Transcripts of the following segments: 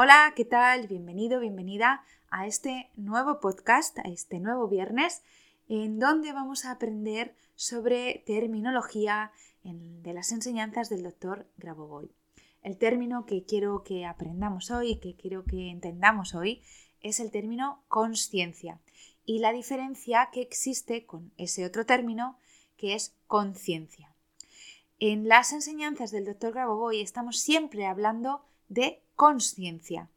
Hola, ¿qué tal? Bienvenido, bienvenida a este nuevo podcast, a este nuevo viernes, en donde vamos a aprender sobre terminología de las enseñanzas del doctor Grabovoi. El término que quiero que aprendamos hoy, que quiero que entendamos hoy, es el término conciencia y la diferencia que existe con ese otro término que es conciencia. En las enseñanzas del doctor Grabovoi estamos siempre hablando de conciencia.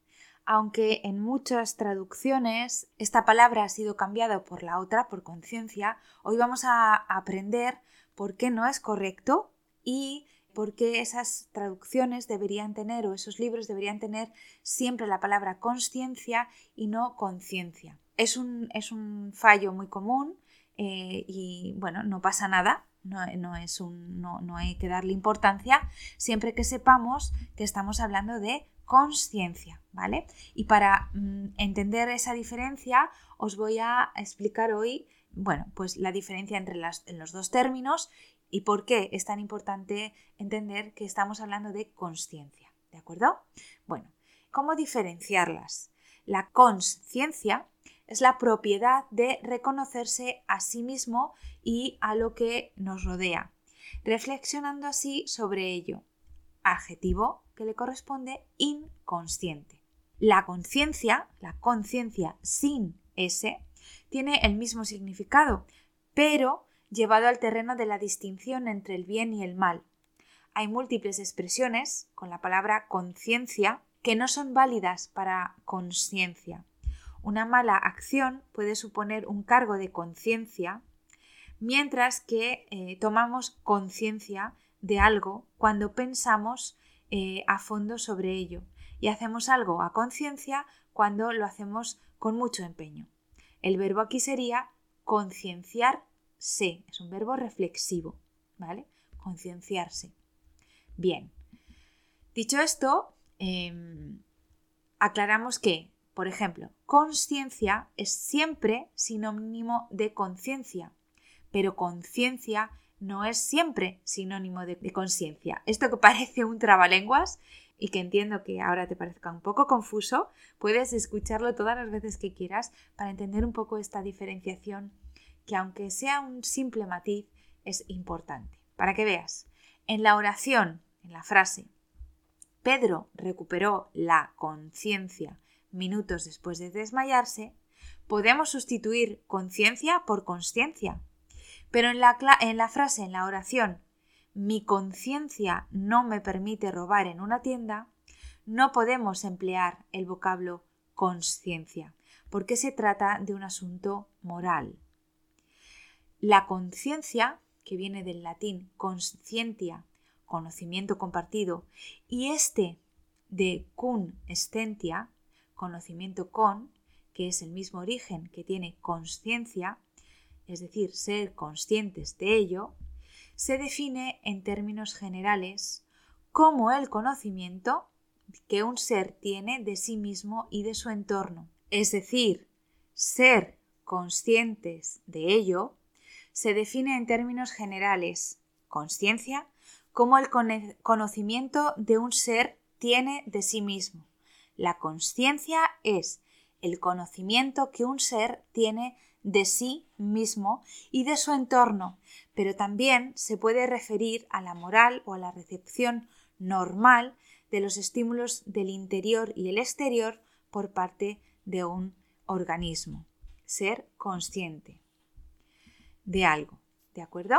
Aunque en muchas traducciones esta palabra ha sido cambiada por la otra, por conciencia, hoy vamos a aprender por qué no es correcto y por qué esas traducciones deberían tener o esos libros deberían tener siempre la palabra conciencia y no conciencia. Es un, es un, fallo muy común eh, y bueno, no pasa nada, no, es un, no, no, hay que darle importancia siempre que sepamos que estamos hablando de conciencia, ¿vale? Y para mm, entender esa diferencia os voy a explicar hoy, bueno, pues la diferencia entre los dos términos y por qué es tan importante entender que estamos hablando de conciencia, ¿de acuerdo? Bueno, ¿cómo diferenciarlas? La conciencia es la propiedad de reconocerse a sí mismo y a lo que nos rodea, reflexionando así sobre ello. Adjetivo que le corresponde inconsciente. La conciencia, la conciencia sin S, tiene el mismo significado, pero llevado al terreno de la distinción entre el bien y el mal. Hay múltiples expresiones con la palabra conciencia que no son válidas para conciencia. Una mala acción puede suponer un cargo de conciencia, mientras que eh, tomamos conciencia de algo cuando pensamos eh, a fondo sobre ello y hacemos algo a conciencia cuando lo hacemos con mucho empeño. El verbo aquí sería concienciarse, es un verbo reflexivo, ¿vale? Concienciarse. Bien, dicho esto, em, aclaramos que, por ejemplo, conciencia es siempre sinónimo de conciencia, pero conciencia no es siempre sinónimo de, conciencia. Esto que parece un trabalenguas y que entiendo que ahora te parezca un poco confuso, puedes escucharlo todas las veces que quieras para entender un poco esta diferenciación que aunque sea un simple matiz, es importante. Para que veas, en la oración, en la frase, Pedro recuperó la conciencia minutos después de desmayarse, podemos sustituir conciencia por consciencia pero en la, frase, en la oración, mi conciencia no me permite robar en una tienda, no podemos emplear el vocablo conciencia, porque se trata de un asunto moral. La conciencia, que viene del latín conscientia, conocimiento compartido, y este de cun estentia, conocimiento con, que es el mismo origen que tiene conciencia, es decir, ser conscientes de ello, se define en términos generales como el conocimiento que un ser tiene de sí mismo y de su entorno. Es decir, ser conscientes de ello se define en términos generales, conciencia, como el conocimiento de un ser tiene de sí mismo. La conciencia es el conocimiento que un ser tiene de sí mismo y de su entorno, pero también se puede referir a la moral o a la recepción normal de los estímulos del interior y el exterior por parte de un organismo. Ser consciente. de algo, ¿de acuerdo?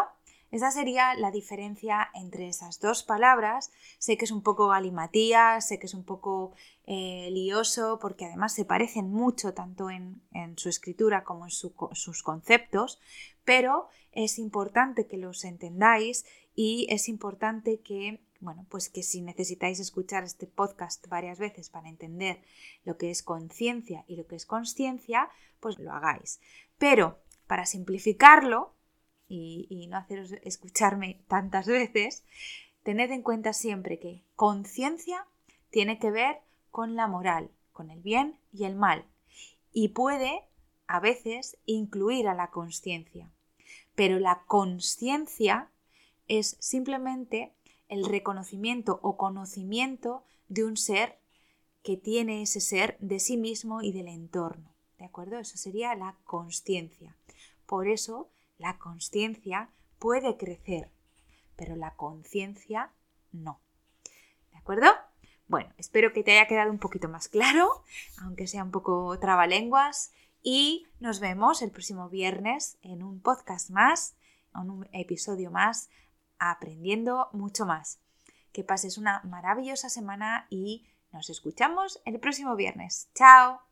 Esa sería la diferencia entre esas dos palabras. Sé que es un poco galimatía, sé que es un poco eh, lioso, porque además se parecen mucho tanto en, su escritura como en sus conceptos, pero es importante que los entendáis y es importante que bueno, pues que si necesitáis escuchar este podcast varias veces para entender lo que es conciencia y lo que es consciencia, pues lo hagáis. Pero para simplificarlo y, no haceros escucharme tantas veces, tened en cuenta siempre que conciencia tiene que ver con la moral, con el bien y el mal, y puede a veces incluir a la conciencia. Pero la conciencia es simplemente el reconocimiento o conocimiento de un ser que tiene ese ser de sí mismo y del entorno. ¿De acuerdo? Eso sería la conciencia. Por eso la conciencia puede crecer, pero la conciencia no. ¿De acuerdo? Bueno, espero que te haya quedado un poquito más claro, aunque sea un poco trabalenguas, y nos vemos el próximo viernes en un podcast más, en un episodio más aprendiendo mucho más. Que pases una maravillosa semana y nos escuchamos el próximo viernes. ¡Chao!